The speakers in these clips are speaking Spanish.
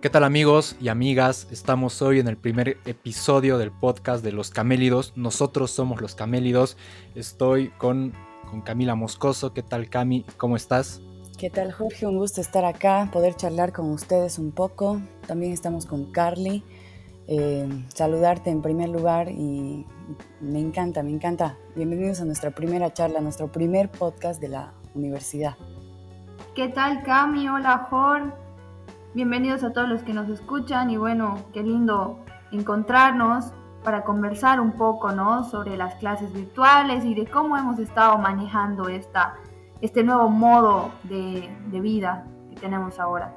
¿Qué tal amigos y amigas? Estamos hoy en el primer episodio del podcast de los camélidos. Nosotros somos los camélidos. Estoy con, con Camila Moscoso. ¿Qué tal Cami? ¿Cómo estás? ¿Qué tal Jorge? Un gusto estar acá, poder charlar con ustedes un poco. También estamos con Carly. Eh, saludarte en primer lugar y me encanta, me encanta. Bienvenidos a nuestra primera charla, nuestro primer podcast de la universidad. ¿Qué tal Cami? Hola Jorge. Bienvenidos a todos los que nos escuchan y bueno, qué lindo encontrarnos para conversar un poco ¿no? sobre las clases virtuales y de cómo hemos estado manejando esta, este nuevo modo de, de vida que tenemos ahora.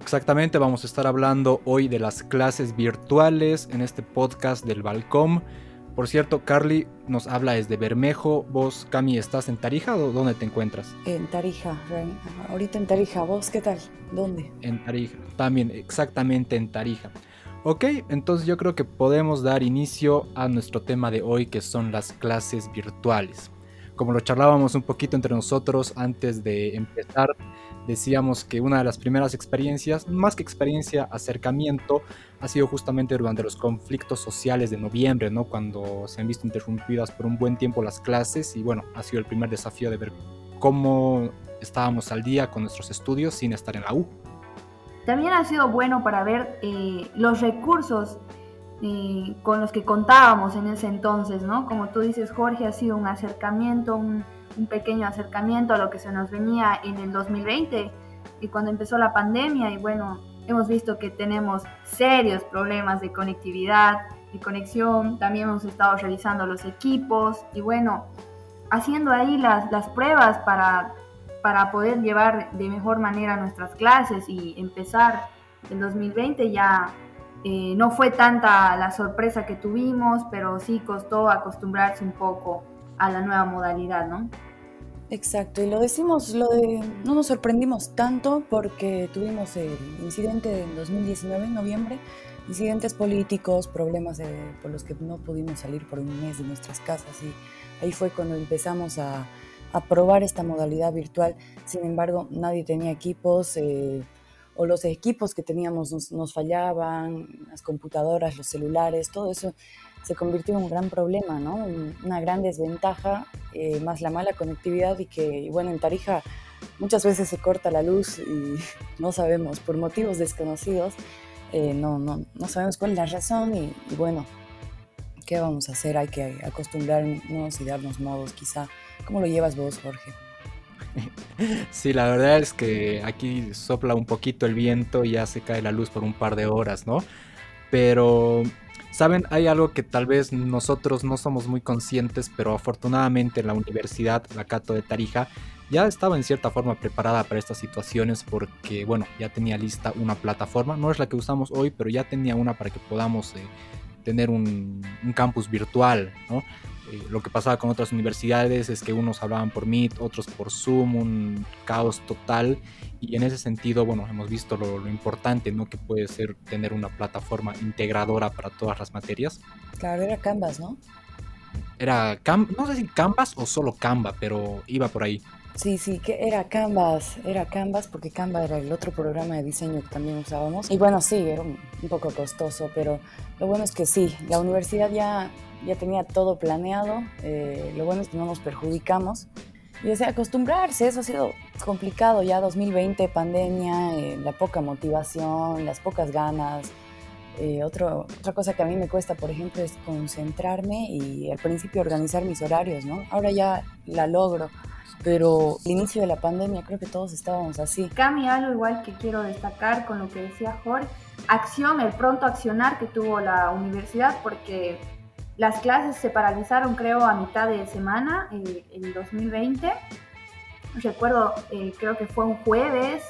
Exactamente, vamos a estar hablando hoy de las clases virtuales en este podcast del Balcom. Por cierto, Carly nos habla desde Bermejo. Vos, Cami, ¿estás en Tarija o dónde te encuentras? En Tarija, ahorita en Tarija. ¿Vos qué tal? ¿Dónde? En Tarija, también, exactamente en Tarija. Ok, entonces yo creo que podemos dar inicio a nuestro tema de hoy que son las clases virtuales. Como lo charlábamos un poquito entre nosotros antes de empezar, decíamos que una de las primeras experiencias, más que experiencia, acercamiento, ha sido justamente durante los conflictos sociales de noviembre, ¿no? Cuando se han visto interrumpidas por un buen tiempo las clases y bueno, ha sido el primer desafío de ver cómo estábamos al día con nuestros estudios sin estar en la U. También ha sido bueno para ver eh, los recursos eh, con los que contábamos en ese entonces, ¿no? Como tú dices, Jorge, ha sido un acercamiento, un, un pequeño acercamiento a lo que se nos venía en el 2020 y cuando empezó la pandemia y bueno, hemos visto que tenemos serios problemas de conectividad y conexión, también hemos estado revisando los equipos y bueno, haciendo ahí las, las pruebas para, para poder llevar de mejor manera nuestras clases y empezar el 2020 ya eh, no fue tanta la sorpresa que tuvimos, pero sí costó acostumbrarse un poco a la nueva modalidad, ¿no? Exacto, y lo decimos, no nos sorprendimos tanto porque tuvimos el incidente en 2019, en noviembre, incidentes políticos, problemas por los que no pudimos salir por un mes de nuestras casas y ahí fue cuando empezamos a, probar esta modalidad virtual. Sin embargo, nadie tenía equipos eh, o los equipos que teníamos nos fallaban, las computadoras, los celulares, todo eso se convirtió en un gran problema, ¿no? Una gran desventaja, eh, más la mala conectividad y que, bueno, en Tarija muchas veces se corta la luz y no sabemos, por motivos desconocidos, eh, no, no, no, sabemos cuál es la razón y, bueno, ¿qué vamos a hacer? Hay que acostumbrarnos y darnos modos quizá. ¿Cómo lo llevas vos, Jorge? Sí, la verdad es que aquí sopla un poquito el viento y ya se cae la luz por un par de horas, ¿no? Pero Saben, hay algo que tal vez nosotros no somos muy conscientes, pero afortunadamente la Universidad La Cato de Tarija ya estaba en cierta forma preparada para estas situaciones porque, bueno, ya tenía lista una plataforma, no es la que usamos hoy, pero ya tenía una para que podamos eh, tener un, un, campus virtual, ¿no? Eh, lo que pasaba con otras universidades es que unos hablaban por Meet, otros por Zoom, un caos total. Y en ese sentido, bueno, hemos visto lo, importante, ¿no? Que puede ser tener una plataforma integradora para todas las materias. Claro, era Canvas, ¿no? Era, no sé si Canvas o solo Canva, pero iba por ahí. Sí, sí, que era Canvas, era Canvas porque Canva era el otro programa de diseño que también usábamos. Y bueno, sí, era un, poco costoso, pero lo bueno es que sí, la universidad ya, ya tenía todo planeado, eh, lo bueno es que no nos perjudicamos. Y o sea, acostumbrarse, eso ha sido complicado ya 2020, pandemia, eh, la poca motivación, las pocas ganas. Eh, otro, otra cosa que a mí me cuesta, por ejemplo, es concentrarme y al principio organizar mis horarios, ¿no? Ahora ya la logro pero al inicio de la pandemia creo que todos estábamos así. Cami, algo igual que quiero destacar con lo que decía Jorge, acción, el pronto accionar que tuvo la universidad, porque las clases se paralizaron creo a mitad de semana, eh, en 2020. Recuerdo, eh, creo que fue un jueves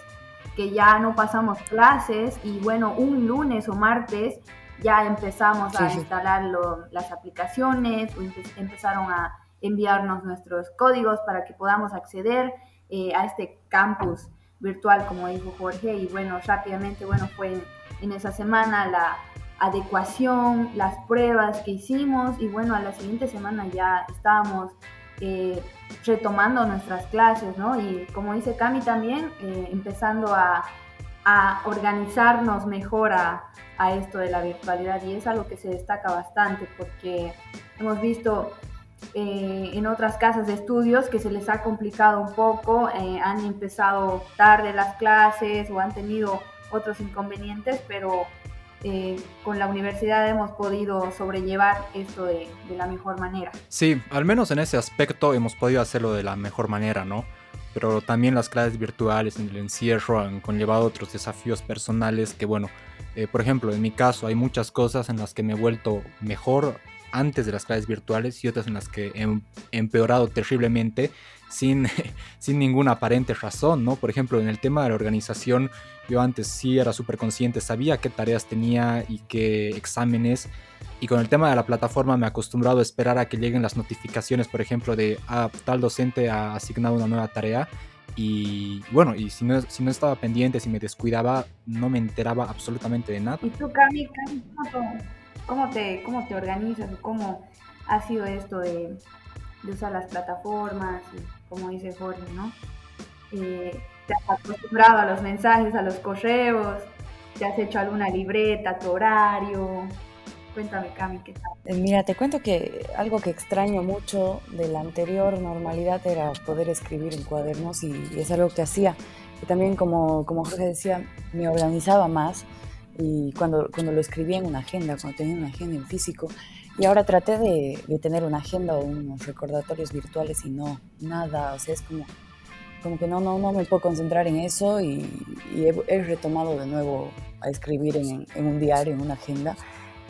que ya no pasamos clases y bueno, un lunes o martes ya empezamos a instalar las aplicaciones, empezaron a enviarnos nuestros códigos para que podamos acceder eh, a este campus virtual, como dijo Jorge. Y bueno, rápidamente, bueno, fue en esa semana la adecuación, las pruebas que hicimos y bueno, a la siguiente semana ya estábamos eh, retomando nuestras clases, ¿no? Y como dice Cami también, eh, empezando a, a organizarnos mejor a, esto de la virtualidad y es algo que se destaca bastante porque hemos visto eh, en otras casas de estudios que se les ha complicado un poco, eh, han empezado tarde las clases o han tenido otros inconvenientes, pero eh, con la universidad hemos podido sobrellevar esto de, de, la mejor manera. Sí, al menos en ese aspecto hemos podido hacerlo de la mejor manera, ¿no? Pero también las clases virtuales en el encierro han conllevado otros desafíos personales que, bueno, eh, por ejemplo, en mi caso hay muchas cosas en las que me he vuelto mejor antes de las clases virtuales y otras en las que he empeorado terriblemente sin, sin ninguna aparente razón, ¿no? Por ejemplo, en el tema de la organización, yo antes sí era súper consciente, sabía qué tareas tenía y qué exámenes. Y con el tema de la plataforma me he acostumbrado a esperar a que lleguen las notificaciones, por ejemplo, de ah, tal docente ha asignado una nueva tarea. Y bueno, y si no, si no estaba pendiente, si me descuidaba, no me enteraba absolutamente de nada. ¿Y tú, Cami, cómo, te, cómo te organizas? ¿Cómo ha sido esto de, de usar las plataformas? como dice Jorge, ¿no? Eh, te has acostumbrado a los mensajes, a los correos, te has hecho alguna libreta, tu horario. Cuéntame, Cami, ¿qué tal? Eh, mira, te cuento que algo que extraño mucho de la anterior normalidad era poder escribir en cuadernos y, es algo que hacía. Y también, como, como Jorge decía, me organizaba más y cuando, cuando lo escribía en una agenda, cuando tenía una agenda en físico, y ahora traté de, de, tener una agenda o unos recordatorios virtuales y no, nada, o sea, es como como que no, no, no me puedo concentrar en eso y, he, retomado de nuevo a escribir en, un diario, en una agenda.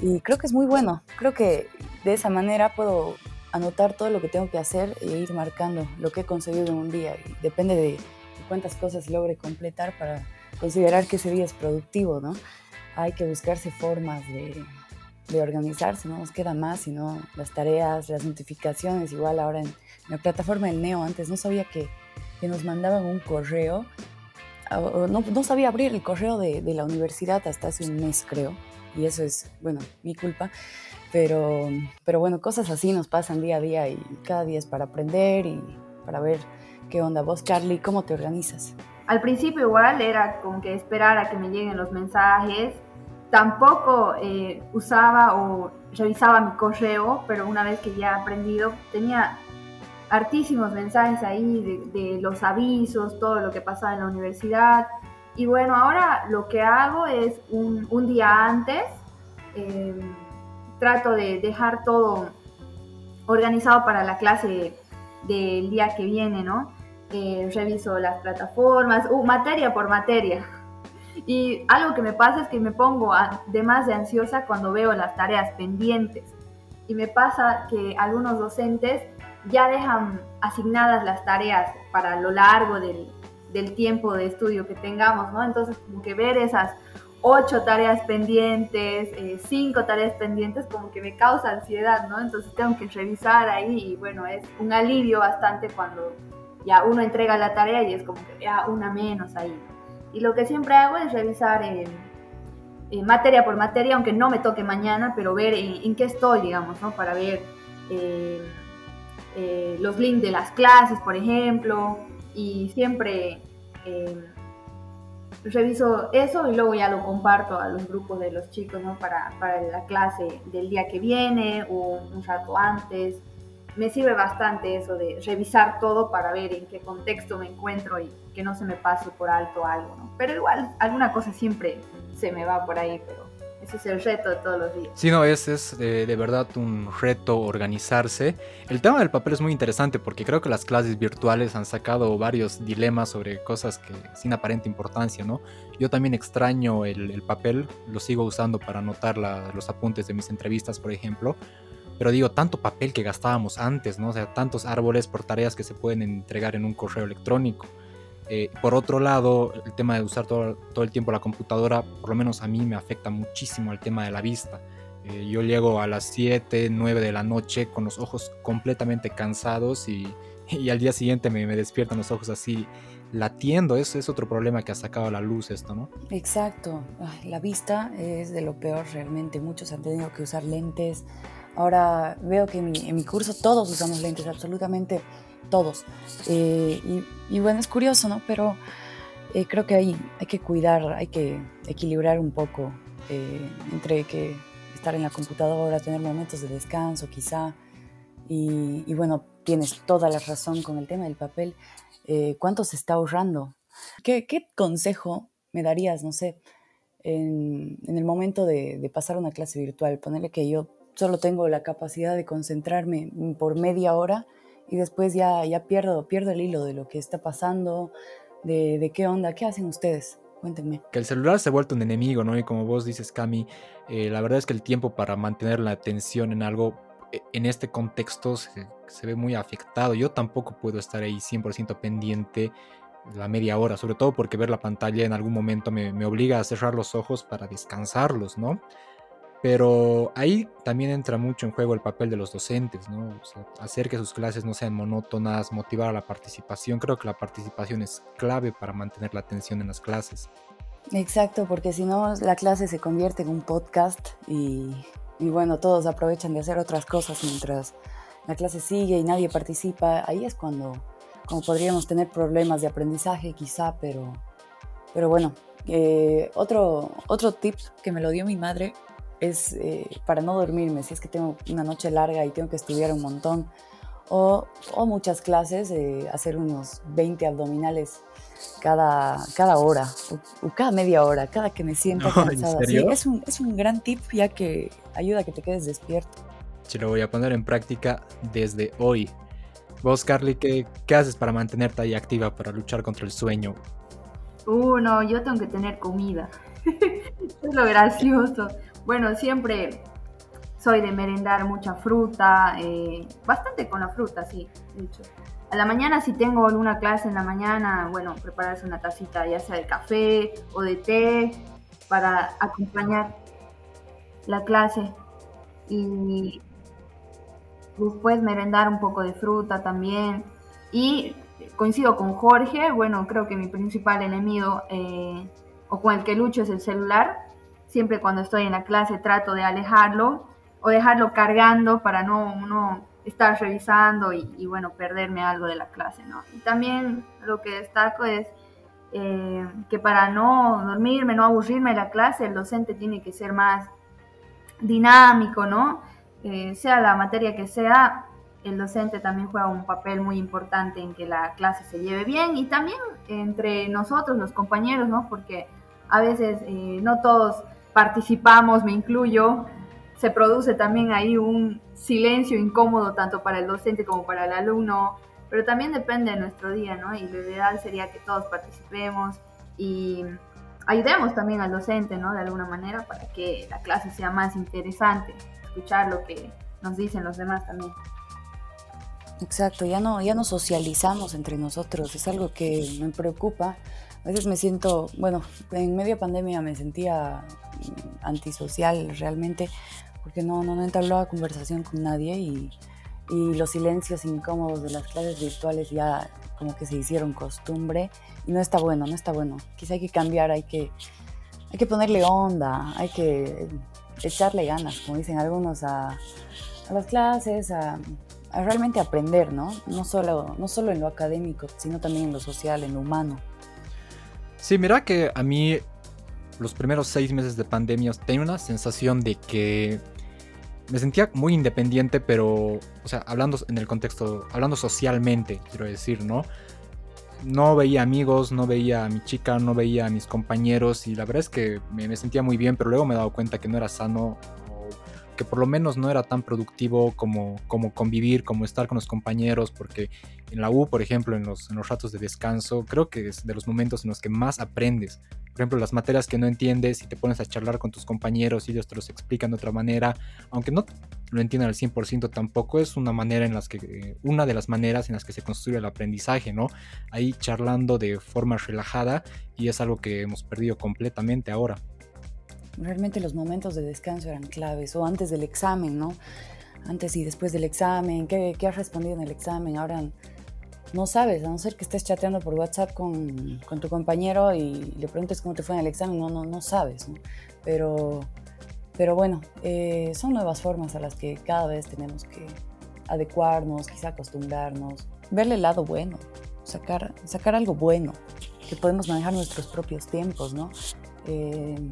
Y creo que es muy bueno. Creo que de esa manera puedo anotar todo lo que tengo que hacer e ir marcando lo que he conseguido en un día. Y depende de cuántas cosas logre completar para considerar que ese día es productivo, ¿no? Hay que buscarse formas de, de organizarse, no nos queda más, sino las tareas, las notificaciones, igual ahora en la plataforma del Neo, antes no sabía que que nos mandaban un correo. No, no sabía abrir el correo de, de, la universidad hasta hace un mes, creo. Y eso es, bueno, mi culpa. Pero, pero bueno, cosas así nos pasan día a día y cada día es para aprender y para ver qué onda. Vos, Charlie, ¿cómo te organizas? Al principio igual era como que esperar a que me lleguen los mensajes. Tampoco eh, usaba o revisaba mi correo, pero una vez que ya aprendido, tenía hartísimos mensajes ahí de, los avisos, todo lo que pasaba en la universidad. Y bueno, ahora lo que hago es un, día antes, em, trato de dejar todo organizado para la clase del día que viene, ¿no? Eh, reviso las plataformas, uh, materia por materia. Y algo que me pasa es que me pongo de más de ansiosa cuando veo las tareas pendientes. Y me pasa que algunos docentes ya dejan asignadas las tareas para lo largo del, tiempo de estudio que tengamos, ¿no? Entonces, como que ver esas ocho tareas pendientes, eh, cinco tareas pendientes, como que me causa ansiedad, ¿no? Entonces tengo que revisar ahí y bueno, es un alivio bastante cuando ya uno entrega la tarea y es como que ya una menos ahí. Y lo que siempre hago es revisar materia por materia, aunque no me toque mañana, pero ver en, qué estoy, digamos, ¿no? Para ver... Eh, eh, los links de las clases, por ejemplo, y siempre eh, reviso eso y luego ya lo comparto a los grupos de los chicos, ¿no? Para, para la clase del día que viene o un rato antes. Me sirve bastante eso de revisar todo para ver en qué contexto me encuentro y que no se me pase por alto algo, ¿no? Pero igual alguna cosa siempre se me va por ahí, pero ese es el reto de todos los días. Sí, no, es, es de, verdad un reto organizarse. El tema del papel es muy interesante porque creo que las clases virtuales han sacado varios dilemas sobre cosas que sin aparente importancia, ¿no? Yo también extraño el, papel, lo sigo usando para anotar los apuntes de mis entrevistas, por ejemplo. Pero digo, tanto papel que gastábamos antes, ¿no? O sea, tantos árboles por tareas que se pueden entregar en un correo electrónico. Eh, por otro lado, el tema de usar todo, el tiempo la computadora, por lo menos a mí me afecta muchísimo el tema de la vista. Eh, yo llego a las 7, 9 de la noche con los ojos completamente cansados y, al día siguiente me, despiertan los ojos así latiendo. Ese es otro problema que ha sacado a la luz esto, ¿no? Exacto. la vista es de lo peor realmente. Muchos han tenido que usar lentes. Ahora veo que en mi, en mi curso todos usamos lentes, absolutamente todos. Eh, y, bueno, es curioso, ¿no? Pero eh, creo que hay, hay que cuidar, hay que equilibrar un poco eh, entre que estar en la computadora, tener momentos de descanso quizá. Y, bueno, tienes toda la razón con el tema del papel. Eh, ¿Cuánto se está ahorrando? ¿Qué, ¿Qué, consejo me darías, no sé, en, en el momento de, de, pasar una clase virtual? Ponerle que yo solo tengo la capacidad de concentrarme por media hora y después ya, ya pierdo, pierdo el hilo de lo que está pasando, de, de qué onda, qué hacen ustedes. Cuéntenme. Que el celular se ha vuelto un enemigo, ¿no? Y como vos dices, Cami, eh, la verdad es que el tiempo para mantener la atención en algo eh, en este contexto se, se, ve muy afectado. Yo tampoco puedo estar ahí 100% pendiente la media hora, sobre todo porque ver la pantalla en algún momento me, me obliga a cerrar los ojos para descansarlos, ¿no? Pero ahí también entra mucho en juego el papel de los docentes, ¿no? O sea, hacer que sus clases no sean monótonas, motivar a la participación. Creo que la participación es clave para mantener la atención en las clases. Exacto, porque si no, la clase se convierte en un podcast y, y bueno, todos aprovechan de hacer otras cosas mientras la clase sigue y nadie participa. Ahí es cuando, cuando podríamos tener problemas de aprendizaje quizá, pero, pero bueno. Eh, otro, otro tip que me lo dio mi madre es eh, para no dormirme, si es que tengo una noche larga y tengo que estudiar un montón, o, o muchas clases, eh, hacer unos 20 abdominales cada, cada hora, o, cada media hora, cada que me siento cansada. Sí, es, un, es un gran tip ya que ayuda a que te quedes despierto. Se lo voy a poner en práctica desde hoy. Vos, Carly, ¿qué, ¿qué, haces para mantenerte ahí activa, para luchar contra el sueño? Uh, no, yo tengo que tener comida. es lo gracioso. Bueno, siempre soy de merendar mucha fruta, eh, bastante con la fruta, sí, de hecho. A la mañana si tengo alguna clase en la mañana, bueno, prepararse una tacita ya sea de café o de té para acompañar la clase. Y después merendar un poco de fruta también. Y coincido con Jorge, bueno, creo que mi principal enemigo eh, o con el que lucho es el celular siempre cuando estoy en la clase trato de alejarlo o dejarlo cargando para no, no estar revisando y, bueno, perderme algo de la clase, ¿no? Y también lo que destaco es eh, que para no dormirme, no aburrirme de la clase, el docente tiene que ser más dinámico, ¿no? Eh, sea la materia que sea, el docente también juega un papel muy importante en que la clase se lleve bien y también entre nosotros, los compañeros, ¿no? Porque a veces eh, no todos participamos, me incluyo, se produce también ahí un silencio incómodo tanto para el docente como para el alumno, pero también depende de nuestro día, ¿no? Y lo ideal sería que todos participemos y ayudemos también al docente, ¿no? De alguna manera para que la clase sea más interesante, escuchar lo que nos dicen los demás también. Exacto, ya no, ya no socializamos entre nosotros, es algo que me preocupa a veces me siento, bueno, en media pandemia me sentía antisocial realmente, porque no, no, no entablaba conversación con nadie y, y los silencios incómodos de las clases virtuales ya como que se hicieron costumbre y no está bueno, no está bueno. Quizá hay que cambiar, hay que, hay que ponerle onda, hay que echarle ganas, como dicen algunos, a, a las clases, a, a, realmente aprender, ¿no? No solo, no solo en lo académico, sino también en lo social, en lo humano. Sí, mira que a mí los primeros seis meses de pandemia tenía una sensación de que me sentía muy independiente, pero, o sea, hablando en el contexto, hablando socialmente, quiero decir, ¿no? No veía amigos, no veía a mi chica, no veía a mis compañeros y la verdad es que me, me sentía muy bien, pero luego me he dado cuenta que no era sano que por lo menos no era tan productivo como, como convivir, como estar con los compañeros, porque en la U, por ejemplo, en los, en los ratos de descanso, creo que es de los momentos en los que más aprendes. Por ejemplo, las materias que no entiendes y te pones a charlar con tus compañeros y ellos te los explican de otra manera, aunque no lo entiendan al 100% tampoco, es una manera en las que, una de las maneras en las que se construye el aprendizaje, ¿no? Ahí charlando de forma relajada y es algo que hemos perdido completamente ahora realmente los momentos de descanso eran claves, o antes del examen, ¿no? Antes y después del examen, ¿qué, has respondido en el examen? Ahora no sabes, a no ser que estés chateando por WhatsApp con, con tu compañero y le preguntes cómo te fue en el examen, no, no, no sabes, ¿no? Pero, pero bueno, eh, son nuevas formas a las que cada vez tenemos que adecuarnos, quizá acostumbrarnos, verle el lado bueno, sacar, sacar algo bueno que podemos manejar nuestros propios tiempos, ¿no? Eh,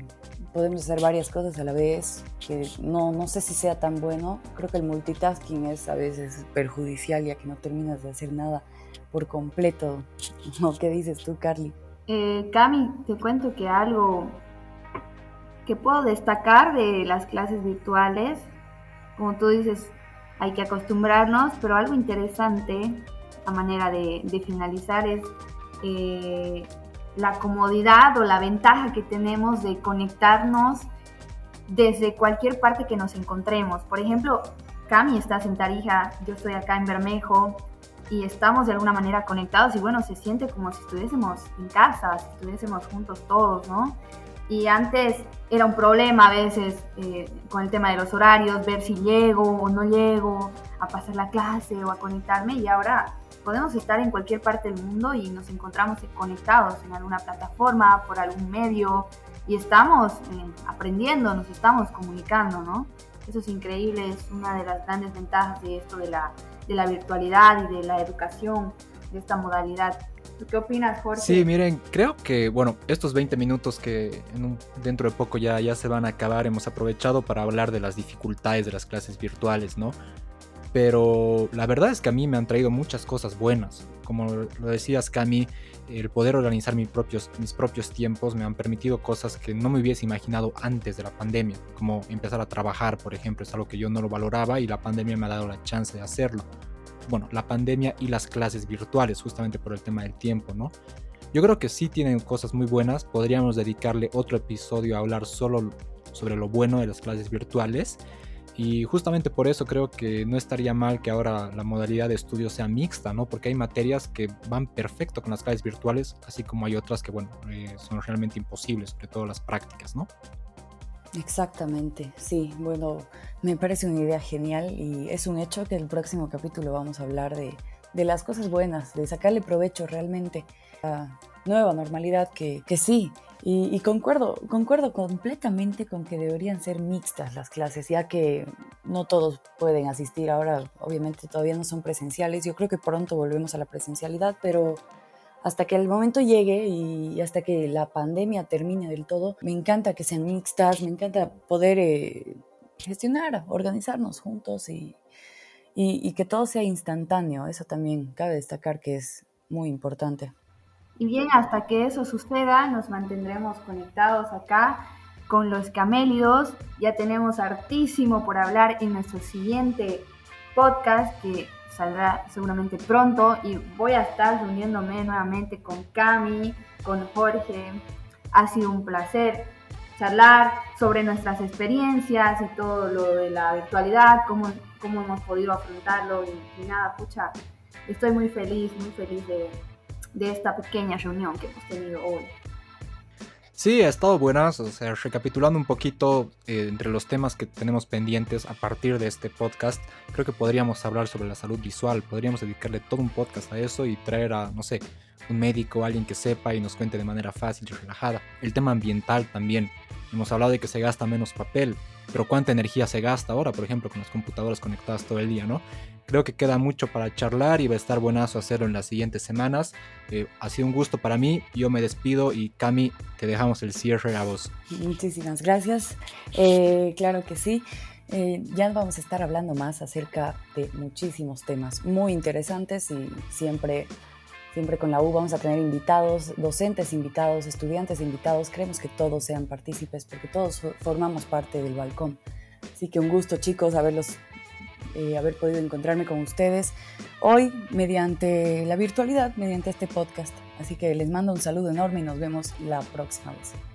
podemos hacer varias cosas a la vez, que no, no sé si sea tan bueno. Creo que el multitasking es a veces perjudicial ya que no terminas de hacer nada por completo. ¿Qué dices tú, Carly? Eh, Cami, te cuento que algo que puedo destacar de las clases virtuales, como tú dices, hay que acostumbrarnos, pero algo interesante a manera de, finalizar es eh, la comodidad o la ventaja que tenemos de conectarnos desde cualquier parte que nos encontremos. Por ejemplo, Cami está en Tarija, yo estoy acá en Bermejo y estamos de alguna manera conectados y bueno, se siente como si estuviésemos en casa, si estuviésemos juntos todos, ¿no? Y antes era un problema a veces eh, con el tema de los horarios, ver si llego o no llego a pasar la clase o a conectarme y ahora podemos estar en cualquier parte del mundo y nos encontramos conectados en alguna plataforma, por algún medio y estamos eh, aprendiendo, nos estamos comunicando, ¿no? Eso es increíble, es una de las grandes ventajas de esto de la, de la virtualidad y de la educación, de esta modalidad. qué opinas, Jorge? Sí, miren, creo que, bueno, estos 20 minutos que dentro de poco ya, ya se van a acabar, hemos aprovechado para hablar de las dificultades de las clases virtuales, ¿no? Pero la verdad es que a mí me han traído muchas cosas buenas. Como lo decías, Cami, el poder organizar mis propios, mis propios tiempos me han permitido cosas que no me hubiese imaginado antes de la pandemia, como empezar a trabajar, por ejemplo, es algo que yo no lo valoraba y la pandemia me ha dado la chance de hacerlo. Bueno, la pandemia y las clases virtuales, justamente por el tema del tiempo, ¿no? Yo creo que sí tienen cosas muy buenas, podríamos dedicarle otro episodio a hablar solo sobre lo bueno de las clases virtuales y justamente por eso creo que no estaría mal que ahora la modalidad de estudio sea mixta, ¿no? Porque hay materias que van perfecto con las clases virtuales, así como hay otras que, bueno, eh, son realmente imposibles, sobre todo las prácticas, ¿no? Exactamente, sí. Bueno, me parece una idea genial y es un hecho que el próximo capítulo vamos a hablar de, de las cosas buenas, de sacarle provecho realmente a nueva normalidad que, que sí, y, concuerdo, concuerdo completamente con que deberían ser mixtas las clases, ya que no todos pueden asistir. Ahora, obviamente, todavía no son presenciales. Yo creo que pronto volvemos a la presencialidad, pero hasta que el momento llegue y hasta que la pandemia termine del todo, me encanta que sean mixtas, me encanta poder eh, gestionar, organizarnos juntos y, y que todo sea instantáneo. Eso también cabe destacar que es muy importante. Y bien, hasta que eso suceda, nos mantendremos conectados acá con los camélidos. Ya tenemos hartísimo por hablar en nuestro siguiente podcast que saldrá seguramente pronto y voy a estar reuniéndome nuevamente con Cami, con Jorge. Ha sido un placer charlar sobre nuestras experiencias y todo lo de la virtualidad, cómo, cómo hemos podido afrontarlo y, y nada, pucha, estoy muy feliz, muy feliz de, de esta pequeña reunión que hemos tenido hoy. Sí, ha estado buenas, o sea, recapitulando un poquito eh, entre los temas que tenemos pendientes a partir de este podcast, creo que podríamos hablar sobre la salud visual, podríamos dedicarle todo un podcast a eso y traer a, no sé, un médico, alguien que sepa y nos cuente de manera fácil y relajada. El tema ambiental también, hemos hablado de que se gasta menos papel, pero cuánta energía se gasta ahora, por ejemplo, con las computadoras conectadas todo el día, ¿no? Creo que queda mucho para charlar y va a estar buenazo hacerlo en las siguientes semanas. Eh, ha sido un gusto para mí. Yo me despido y Cami, te dejamos el cierre a vos. Muchísimas gracias. Eh, claro que sí. Eh, ya vamos a estar hablando más acerca de muchísimos temas muy interesantes y siempre, siempre con la U vamos a tener invitados, docentes invitados, estudiantes invitados. Queremos que todos sean partícipes porque todos formamos parte del balcón. Así que un gusto chicos haberlos eh, haber podido encontrarme con ustedes hoy mediante la virtualidad, mediante este podcast. Así que les mando un saludo enorme y nos vemos la próxima vez.